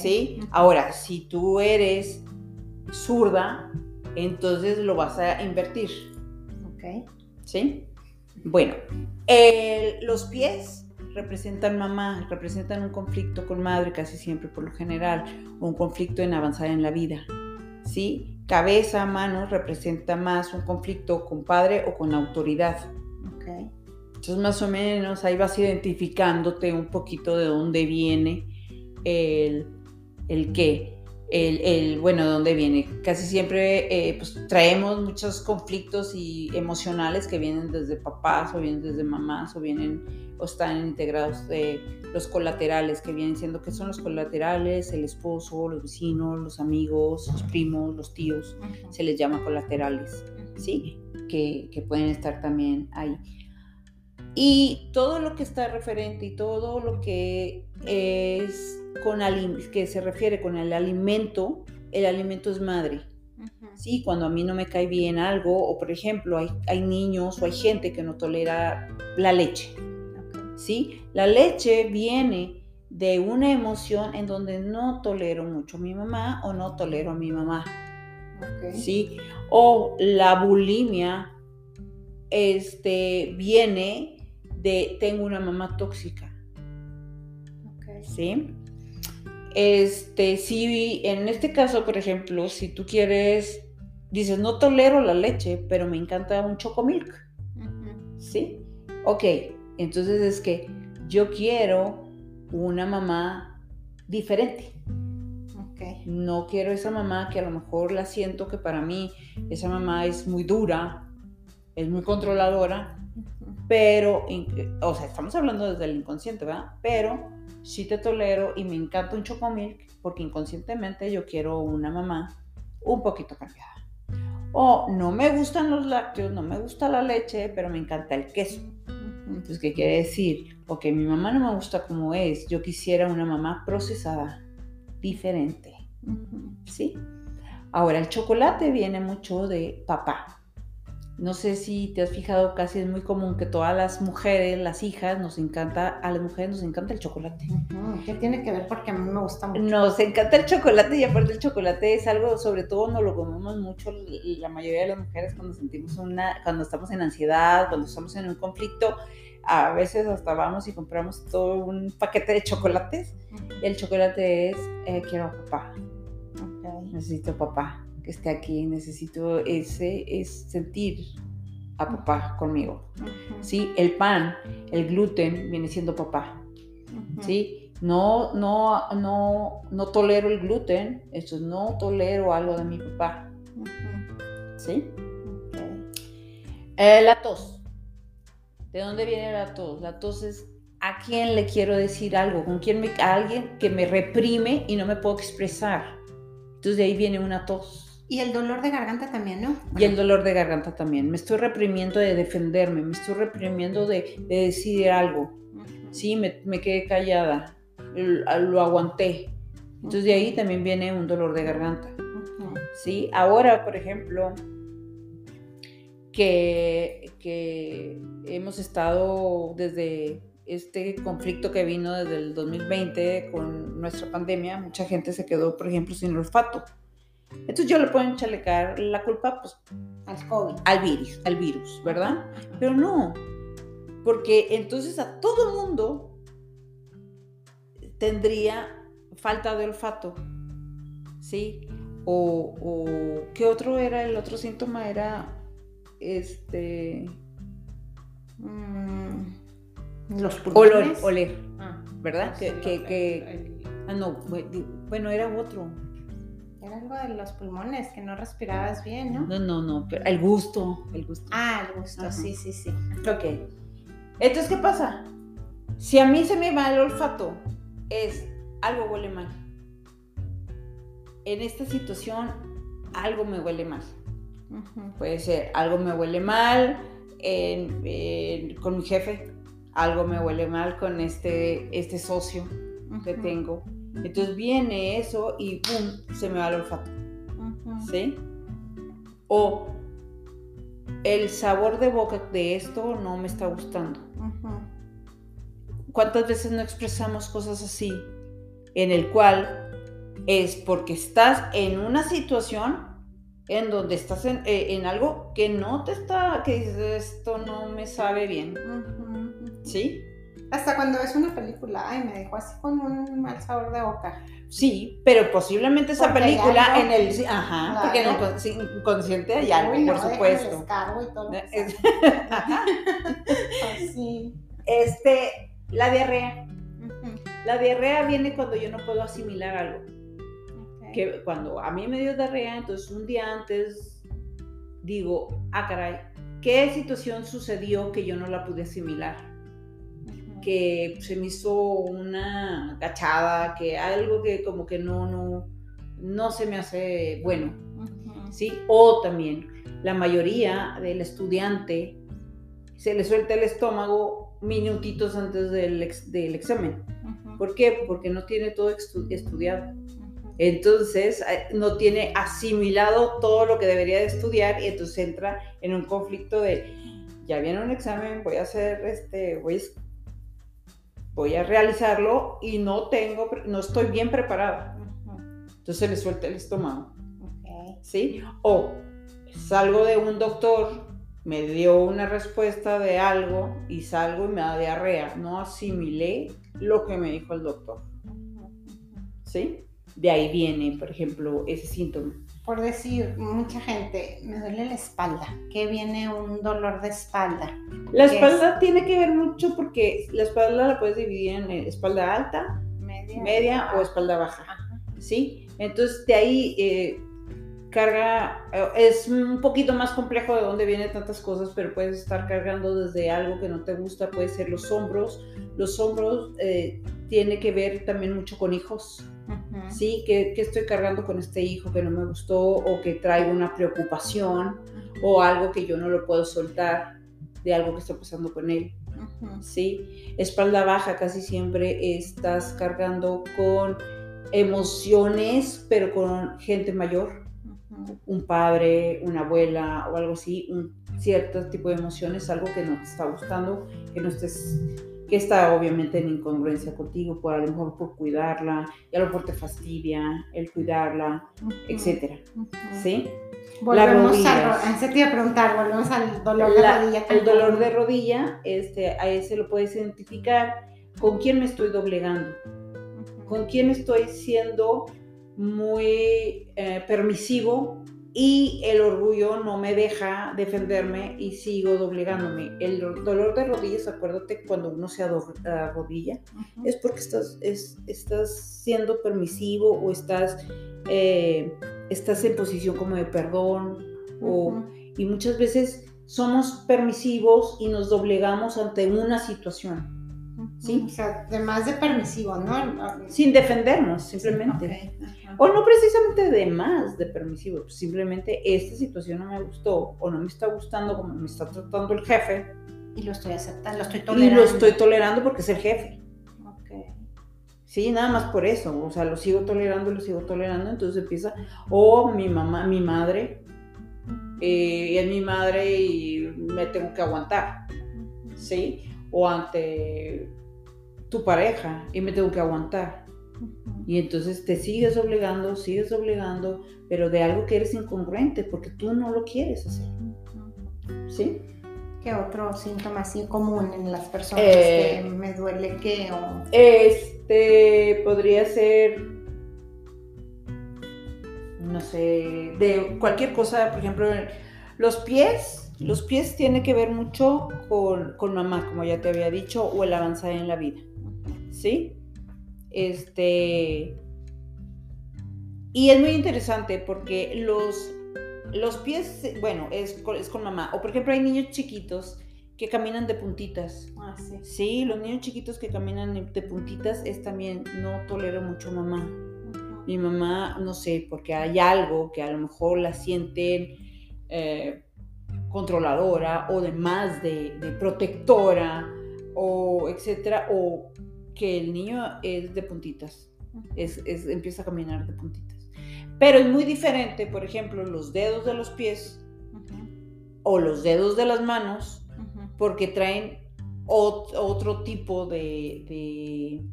¿Sí? Ahora, si tú eres zurda, entonces lo vas a invertir. Ok. ¿Sí? Bueno, los pies representan mamá, representan un conflicto con madre casi siempre por lo general, un conflicto en avanzar en la vida. ¿sí? Cabeza, manos representa más un conflicto con padre o con autoridad. Okay. Entonces más o menos ahí vas identificándote un poquito de dónde viene el, el qué. El, bueno, de dónde viene. Casi siempre eh, pues, traemos muchos conflictos y emocionales que vienen desde papás o vienen desde mamás o vienen o están integrados de los colaterales que vienen siendo que son los colaterales, el esposo, los vecinos, los amigos, los primos, los tíos, se les llama colaterales, ¿sí? Que, que, pueden estar también ahí. Y todo lo que está referente y todo lo que es con que se refiere con el alimento, el alimento es madre. ¿sí? Cuando a mí no me cae bien algo, o por ejemplo, hay, hay niños o hay gente que no tolera la leche. ¿sí? La leche viene de una emoción en donde no tolero mucho a mi mamá o no tolero a mi mamá. ¿sí? O la bulimia este, viene de tengo una mamá tóxica. ¿Sí? Este, si en este caso, por ejemplo, si tú quieres, dices, no tolero la leche, pero me encanta un chocomilk. ¿Sí? Ok, entonces es que yo quiero una mamá diferente. No quiero esa mamá que a lo mejor la siento que para mí esa mamá es muy dura, es muy controladora, pero, o sea, estamos hablando desde el inconsciente, ¿verdad? Pero sí te tolero y me encanta un chocomilk porque inconscientemente yo quiero una mamá un poquito cambiada. O no me gustan los lácteos, no me gusta la leche, pero me encanta el queso. Entonces, ¿qué quiere decir? ok, mi mamá no me gusta como es, yo quisiera una mamá procesada, diferente. ¿sí? Ahora, el chocolate viene mucho de papá. No sé si te has fijado, casi es muy común que todas las mujeres, las hijas, nos encanta, a las mujeres nos encanta el chocolate. ¿Qué tiene que ver? Porque a mí me gusta mucho. Nos encanta el chocolate y aparte el chocolate es algo, sobre todo no lo comemos mucho la mayoría de las mujeres cuando sentimos una, cuando estamos en ansiedad, cuando estamos en un conflicto, a veces hasta vamos y compramos todo un paquete de chocolates. El chocolate es, eh, quiero a papá, Ok. necesito papá que esté aquí, necesito ese, es sentir a papá conmigo. Ujú. ¿Sí? El pan, el gluten viene siendo papá. Ujú. ¿sí? No, no, no, no tolero el gluten, esto es no tolero algo de mi papá. ¿sí? Eh, la tos. ¿De dónde viene la tos? La tos es a quién le quiero decir algo, con quién me, a alguien que me reprime y no me puedo expresar. Entonces de ahí viene una tos. Y el dolor de garganta también, ¿no? Y el dolor de garganta también. Me estoy reprimiendo de defenderme, me estoy reprimiendo de, de decir algo. Sí, me, me quedé callada, lo, lo aguanté. Entonces de ahí también viene un dolor de garganta. ¿sí? Ahora, por ejemplo, que, que hemos estado desde este conflicto que vino desde el 2020 con nuestra pandemia, mucha gente se quedó, por ejemplo, sin olfato. Entonces yo le puedo enchalecar la culpa pues, Al COVID. al virus, al virus, ¿verdad? Pero no, porque entonces a todo mundo tendría falta de olfato, ¿sí? O, o ¿qué otro era? El otro síntoma era, este, Mm, Los pulmones. oler, Ah, ¿verdad? Que, que, ah, no, bu- bueno, era otro. Era algo de los pulmones, que no respirabas bien, ¿no? No, no, no, pero el gusto, el gusto. Ah, el gusto, Ajá. sí, sí, sí. Ok. Entonces, ¿qué pasa? Si a mí se me va el olfato, es algo huele mal. En esta situación, algo me huele mal. Puede ser, algo me huele mal en- en- con mi jefe, algo me huele mal con este, este socio que tengo. Entonces viene eso y ¡pum! se me va el olfato. ¿sí? O el sabor de boca de esto no me está gustando. ¿Cuántas veces no expresamos cosas así? En el cual es porque estás en una situación en donde estás en, eh, en algo que no te está, que dices, esto no me sabe bien. ¿sí? Hasta cuando ves una película, ay, me dejó así con un mal sabor de boca. Sí, pero posiblemente esa Porque película algo. en el, ajá, porque en el inconsciente hay algo, Uy, no, por el supuesto. descargo y todo Es- sea. *laughs* Ajá. Así. Este, la diarrea. La diarrea viene cuando yo no puedo asimilar algo. Que cuando a mí me dio diarrea, entonces un día antes digo, ah, caray, ¿qué situación sucedió que yo no la pude asimilar? Que se me hizo una gachada, que algo que como que no, no, no se me hace bueno. ¿sí? O también la mayoría del estudiante se le suelta el estómago minutitos antes del, ex- del examen. ¿Por qué? Porque no tiene todo estu- estudiado. Entonces eh, no tiene asimilado todo lo que debería de estudiar y entonces entra en un conflicto de ya viene un examen, voy a hacer este, voy a, voy a realizarlo y no tengo, no estoy bien preparada. Entonces le suelta el estómago. ¿sí? O salgo de un doctor, me dio una respuesta de algo y salgo y me da diarrea. No asimilé lo que me dijo el doctor. ¿sí? De ahí viene, por ejemplo, ese síntoma. Por decir, mucha gente, me duele la espalda, que viene un dolor de espalda. La ¿Qué espalda tiene que ver mucho porque la espalda la puedes dividir en eh, espalda alta, Media. media o espalda baja, Ajá. ¿sí? Entonces de ahí eh, carga, eh, es un poquito más complejo de dónde vienen tantas cosas, pero puedes estar cargando desde algo que no te gusta, puede ser los hombros. Los hombros eh, tiene que ver también mucho con hijos. ¿sí? Que, que estoy cargando con este hijo que no me gustó o que traigo una preocupación o algo que yo no lo puedo soltar de algo que está pasando con él. ¿sí? Espalda baja casi siempre estás cargando con emociones, pero con gente mayor. Un padre, una abuela o algo así, un cierto tipo de emociones, algo que no te está gustando, que no estés, que está obviamente en incongruencia contigo, por a lo mejor por cuidarla, y a lo mejor te fastidia el cuidarla, Ujú. etcétera, Ujú. ¿sí? Volvemos rodillas. a, ese te iba a preguntar, volvemos al dolor de La- rodilla. el dolor de rodilla, este, a ese lo puedes identificar con quién me estoy doblegando, con quién estoy siendo muy eh, permisivo y el orgullo no me deja defenderme y sigo doblegándome. El do- dolor de rodillas, acuérdate, cuando uno se arrodilla, Ujú. es porque estás, es- estás siendo permisivo o estás, eh, estás en posición como de perdón o y muchas veces somos permisivos y nos doblegamos ante una situación, ¿sí? O sea, además de permisivo, ¿no? sin defendernos, simplemente. O no precisamente de más de permisivo, pues simplemente esta situación no me gustó o no me está gustando como me está tratando el jefe Y lo estoy aceptando, lo estoy y tolerando. lo estoy tolerando porque es el jefe. Ok. Sí, nada más por eso, o sea, lo sigo tolerando, lo sigo tolerando, entonces empieza, o mi mamá, mi madre, eh, y es mi madre y me tengo que aguantar. ¿sí? O ante tu pareja y me tengo que aguantar. Y entonces te sigues obligando, sigues obligando, pero de algo que eres incongruente porque tú no lo quieres hacer. ¿sí? ¿Qué otro síntoma así común en las personas Eh, que me duele que o Este podría ser, no sé, de cualquier cosa, por ejemplo, los pies. Los pies tiene que ver mucho con, con mamá, como ya te había dicho, o el avanzar en la vida. ¿Sí? Este. Y es muy interesante porque los, los pies, bueno, es con, es con mamá. O por ejemplo, hay niños chiquitos que caminan de puntitas. Ah, sí. Sí, los niños chiquitos que caminan de puntitas es también, no tolero mucho mamá. Mi mamá, no sé, porque hay algo que a lo mejor la sienten eh, controladora o de más de, de protectora o etcétera, o que el niño es de puntitas, es, es- empieza a caminar de puntitas. Pero es muy diferente, por ejemplo, los dedos de los pies Ujú. o los dedos de las manos, Ujú. porque traen ot- otro tipo de, de,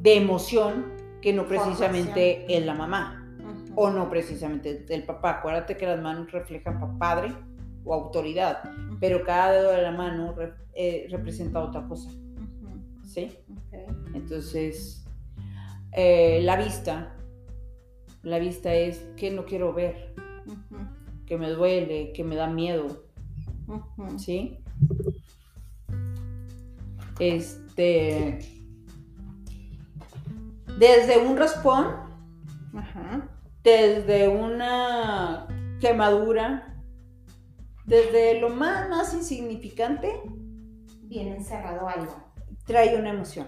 de emoción que no precisamente es la mamá Ujú. o no precisamente el papá. Acuérdate que las manos reflejan pa- padre o autoridad, pero cada dedo de la mano re- eh, representa otra cosa. Entonces, eh, la vista, la vista es que no quiero ver, que me duele, que me da miedo. ¿sí? Este, desde un raspón, desde una quemadura, desde lo más, más insignificante, Bien encerrado algo. Trae una emoción.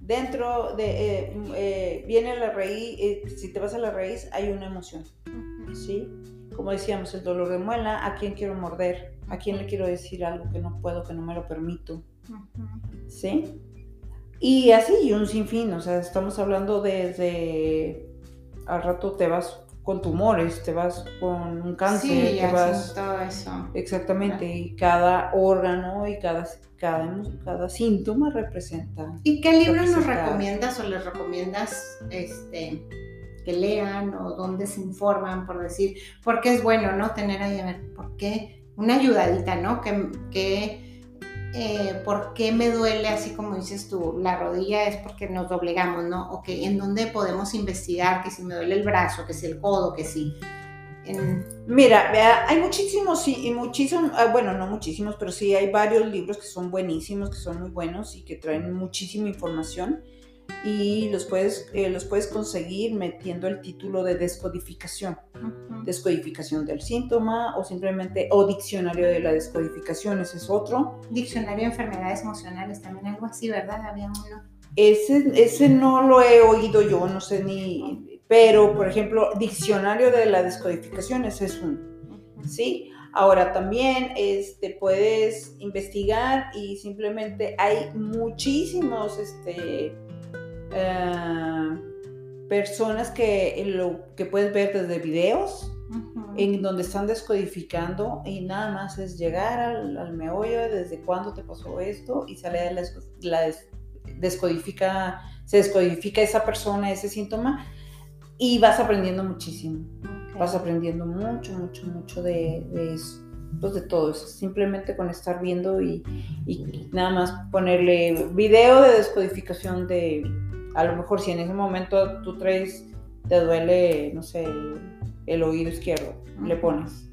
Dentro de, eh, eh, viene la raíz, eh, si te vas a la raíz, hay una emoción. ¿sí? Como decíamos, el dolor de muela, a quién quiero morder, a quién le quiero decir algo que no puedo, que no me lo permito. ¿sí? Y así, y un sinfín, o sea, estamos hablando desde, al rato te vas con tumores, te vas con un cáncer, Sí, te vas... todo eso. Exactamente, y cada órgano y cada, cada, cada síntoma representa. ¿Y qué libros nos recomiendas o les recomiendas este, que lean o dónde se informan, por decir? Porque es bueno, ¿no? Tener ahí, a ver, ¿por qué? Una ayudadita, ¿no? Que, que, eh, ¿Por qué me duele, así como dices tú, la rodilla es porque nos doblegamos, ¿no? O que en dónde podemos investigar, que si me duele el brazo, que si el codo, que si... En, Mira, vea, hay muchísimos, sí, y muchísimos, ah, bueno, no muchísimos, pero sí hay varios libros que son buenísimos, que son muy buenos y que traen muchísima información y los puedes, eh, los puedes conseguir metiendo el título de descodificación. Descodificación del síntoma o simplemente, o diccionario de la descodificación, ese es otro. Diccionario de enfermedades emocionales, también algo así, ¿verdad? Había uno. Ese, ese no lo he oído yo, no sé ni, pero por ejemplo, diccionario de la descodificación, ese es uno, Ujú. ¿sí? Ahora también este, puedes investigar y simplemente hay muchísimos este, eh, personas que, lo, que puedes ver desde videos en donde están descodificando y nada más es llegar al, meollo desde cuándo te pasó esto y sale la, la descodifica, se descodifica esa persona, ese síntoma y vas aprendiendo muchísimo. Vas aprendiendo mucho, mucho, mucho de, eso. Pues de todo eso, simplemente con estar viendo y, y, nada más ponerle video de descodificación de, a lo mejor si en ese momento tú traes, te duele, no sé, el oído izquierdo, le pones.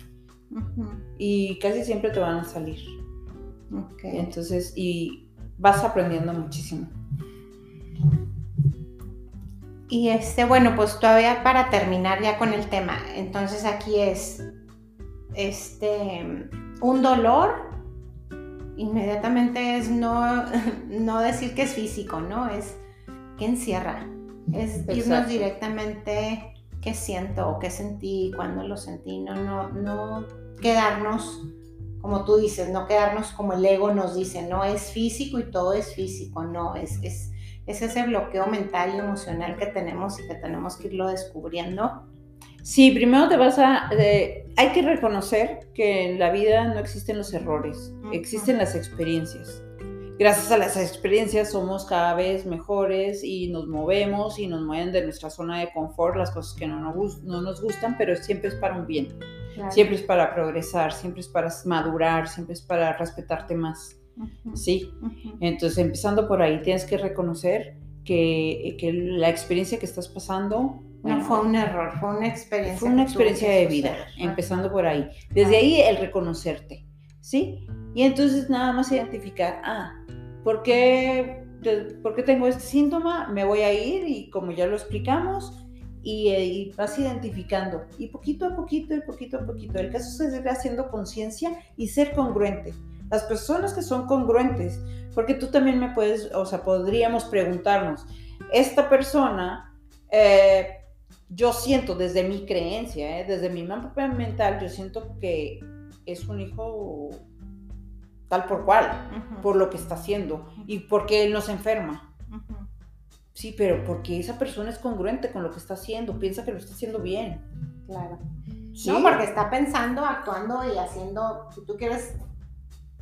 Y casi siempre te van a salir. Entonces, y vas aprendiendo muchísimo. Y este, bueno, pues todavía para terminar ya con el tema, entonces aquí es este un dolor, inmediatamente es no, *laughs* no decir que es físico, ¿no? Es que encierra. Es irnos directamente qué siento o qué sentí, cuándo lo sentí, no, no, no quedarnos, como tú dices, no quedarnos como el ego nos dice, no es físico y todo es físico, no, es, es, es ese bloqueo mental y emocional que tenemos y que tenemos que irlo descubriendo. Sí, primero te vas a... hay que reconocer que en la vida no existen los errores, existen las experiencias gracias a las experiencias somos cada vez mejores y nos movemos y nos mueven de nuestra zona de confort las cosas que no nos, no nos gustan, pero siempre es para un bien, siempre es para progresar, siempre es para madurar, siempre es para respetarte más. ¿Sí? Entonces, empezando por ahí, tienes que reconocer que, que la experiencia que estás pasando no fue un error, fue una experiencia. Fue una experiencia de vida, empezando por ahí. Desde ahí el reconocerte, ¿sí? Y entonces nada más identificar, ah, ¿por qué, tengo este síntoma? Me voy a ir y como ya lo explicamos, eh, y, vas identificando. Y poquito a poquito, y poquito a poquito. El caso es ir haciendo conciencia y ser congruente. Las personas que son congruentes, porque tú también me puedes, o sea, podríamos preguntarnos, esta persona, eh, yo siento desde mi creencia, eh, desde mi mapa mental, yo siento que es un hijo tal por cual, por lo que está haciendo y porque él no se enferma. Sí, pero porque esa persona es congruente con lo que está haciendo, piensa que lo está haciendo bien. Claro. No, porque está pensando, actuando y haciendo, si tú quieres,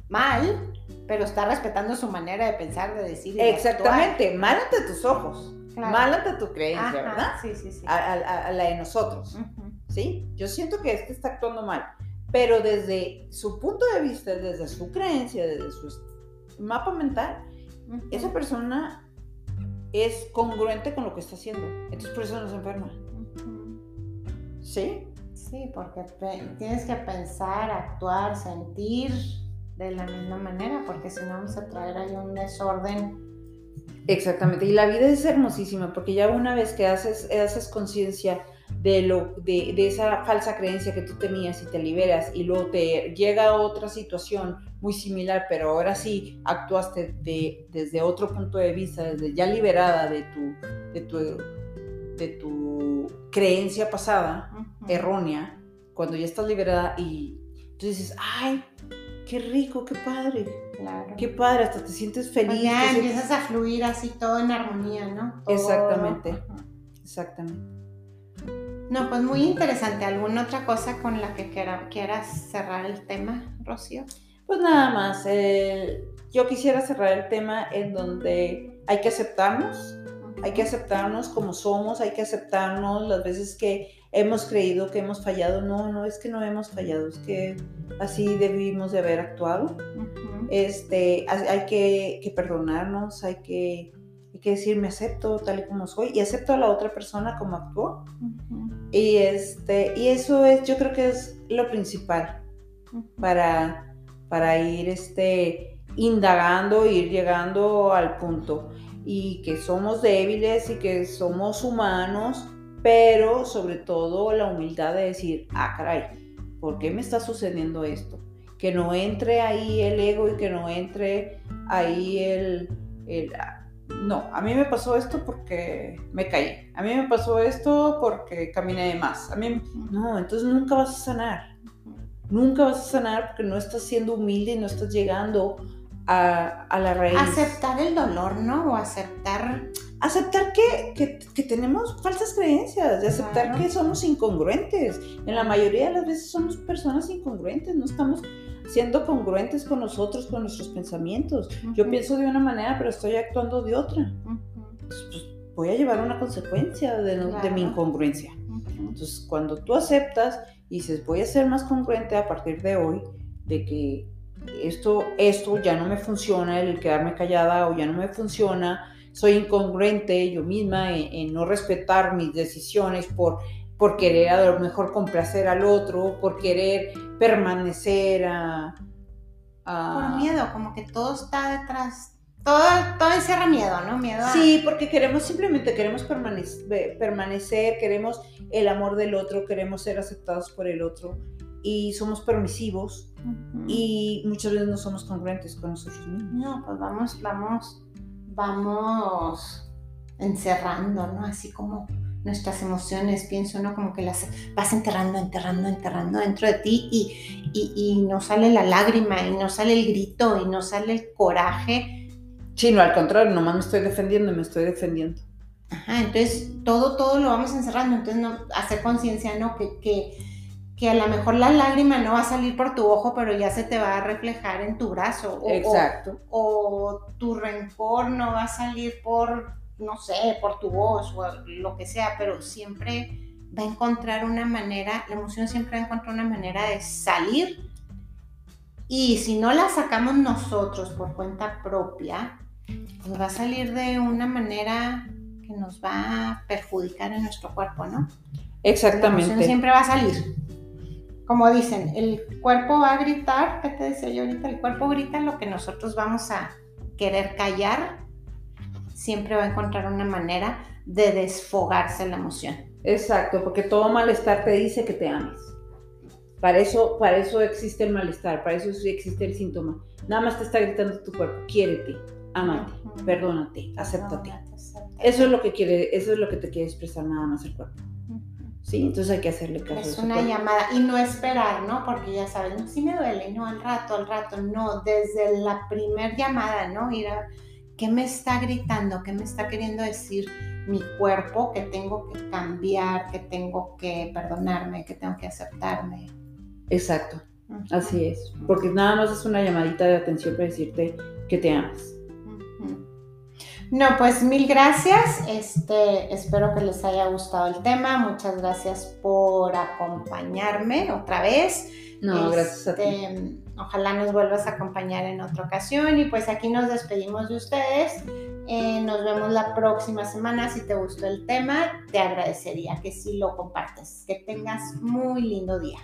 mal, pero está respetando su manera de pensar, de decir. Exactamente, mal ante tus ojos, mal ante tu creencia, ¿verdad? Sí, sí, sí. A, la de nosotros. ¿Sí? Yo siento que este está actuando mal pero desde su punto de vista, desde su creencia, desde su mapa mental, esa persona es congruente con lo que está haciendo. Entonces por eso no se enferma. ¿Sí? Sí, porque tienes que pensar, actuar, sentir de la misma manera, porque si no vamos a traer ahí un desorden. Exactamente, y la vida es hermosísima, porque ya una vez que haces, haces conciencia, de, lo, de, de, esa falsa creencia que tú tenías y te liberas y luego te llega otra situación muy similar, pero ahora sí actuaste de, desde otro punto de vista, desde ya liberada de tu, de tu, de tu creencia pasada, errónea, cuando ya estás liberada y tú dices, ay, qué rico, qué padre. Claro. Qué padre, hasta te sientes feliz. ya empiezas a fluir así todo en armonía, ¿no? Exactamente. Exactamente. No, pues muy interesante. ¿Alguna otra cosa con la que quieras cerrar el tema, Rocío? Pues nada más. yo quisiera cerrar el tema en donde hay que aceptarnos, hay que aceptarnos como somos, hay que aceptarnos las veces que hemos creído que hemos fallado. No, no es que no hemos fallado, es que así debimos de haber actuado. este, hay que, que perdonarnos, hay que que decir, me acepto tal y como soy y acepto a la otra persona como actuó. y, este, y eso es, yo creo que es lo principal para, para ir este, indagando, ir llegando al punto. Y que somos débiles y que somos humanos, pero sobre todo la humildad de decir, ah, caray, ¿por qué me está sucediendo esto? Que no entre ahí el ego y que no entre ahí el, el no, a mí me pasó esto porque me caí, a mí me pasó esto porque caminé de más, a mí, no, entonces nunca vas a sanar, Nunca vas a sanar porque no estás siendo humilde y no estás llegando a, a la raíz. Aceptar el dolor, ¿no? O aceptar... Aceptar que, que, que tenemos falsas creencias, de aceptar Claro. que somos incongruentes. En la mayoría de las veces somos personas incongruentes, no estamos siendo congruentes con nosotros, con nuestros pensamientos. Yo pienso de una manera, pero estoy actuando de otra. Pues, voy a llevar una consecuencia de, mi incongruencia. Entonces, cuando tú aceptas y dices, voy a ser más congruente a partir de hoy, de que esto, esto ya no me funciona, el quedarme callada o ya no me funciona, soy incongruente yo misma en, en no respetar mis decisiones por, por querer a lo mejor complacer al otro, por querer permanecer a... a- Por miedo, como que todo está detrás. Todo, todo encierra miedo, ¿no? Miedo a... Sí, porque queremos simplemente queremos permanec- permanecer, queremos el amor del otro, queremos ser aceptados por el otro y somos permisivos Ujú. y muchas veces no somos congruentes con nosotros mismos. No, pues vamos, vamos, vamos encerrando, ¿no? Así como nuestras emociones, pienso, ¿no? Como que las vas enterrando, enterrando, enterrando dentro de ti y, y, y no sale la lágrima y no sale el grito y no sale el coraje. Sí, no, al contrario, nomás me estoy defendiendo y me estoy defendiendo. Ajá, entonces todo, todo lo vamos encerrando, entonces no, hacer conciencia, ¿no? Que, que, que a lo mejor la lágrima no va a salir por tu ojo, pero ya se te va a reflejar en tu brazo. O, o- Exacto. o tu rencor no va a salir por, no sé, por tu voz o lo que sea, pero siempre va a encontrar una manera, la emoción siempre va a encontrar una manera de salir. Y si no la sacamos nosotros por cuenta propia, pues va a salir de una manera que nos va a perjudicar en nuestro cuerpo, ¿no? La emoción Exactamente. siempre va a salir. Como dicen, el cuerpo va a gritar, ¿qué te decía yo ahorita? El cuerpo grita lo que nosotros vamos a querer callar. Siempre va a encontrar una manera de desfogarse la emoción. Exacto, porque todo malestar te dice que te ames. Para eso, para eso existe el malestar, para eso existe el síntoma. Nada más te está gritando tu cuerpo, quiérete, Ujú. perdónate, acéptate. Perdónate, acéptate. Eso es lo que quiere, eso es lo que te quiere expresar nada más el cuerpo. Ujú. Sí, entonces hay que hacerle caso. Es una llamada y no esperar, ¿no? Porque ya sabes, no, sí me duele, no, al rato, al rato, no, desde la primer llamada, ¿no? Ir a, ¿qué me está gritando? ¿Qué me está queriendo decir mi cuerpo? Que tengo que cambiar, que tengo que perdonarme, que tengo que aceptarme. Exacto, así es. Porque nada más es una llamadita de atención para decirte que te amas. No, pues mil gracias. Este, espero que les haya gustado el tema. Muchas gracias por acompañarme otra vez. No, gracias a ti. Ojalá nos vuelvas a acompañar en otra ocasión. Y pues aquí nos despedimos de ustedes. Eh, nos vemos la próxima semana. Si te gustó el tema, te agradecería que sí lo compartes. Que tengas muy lindo día.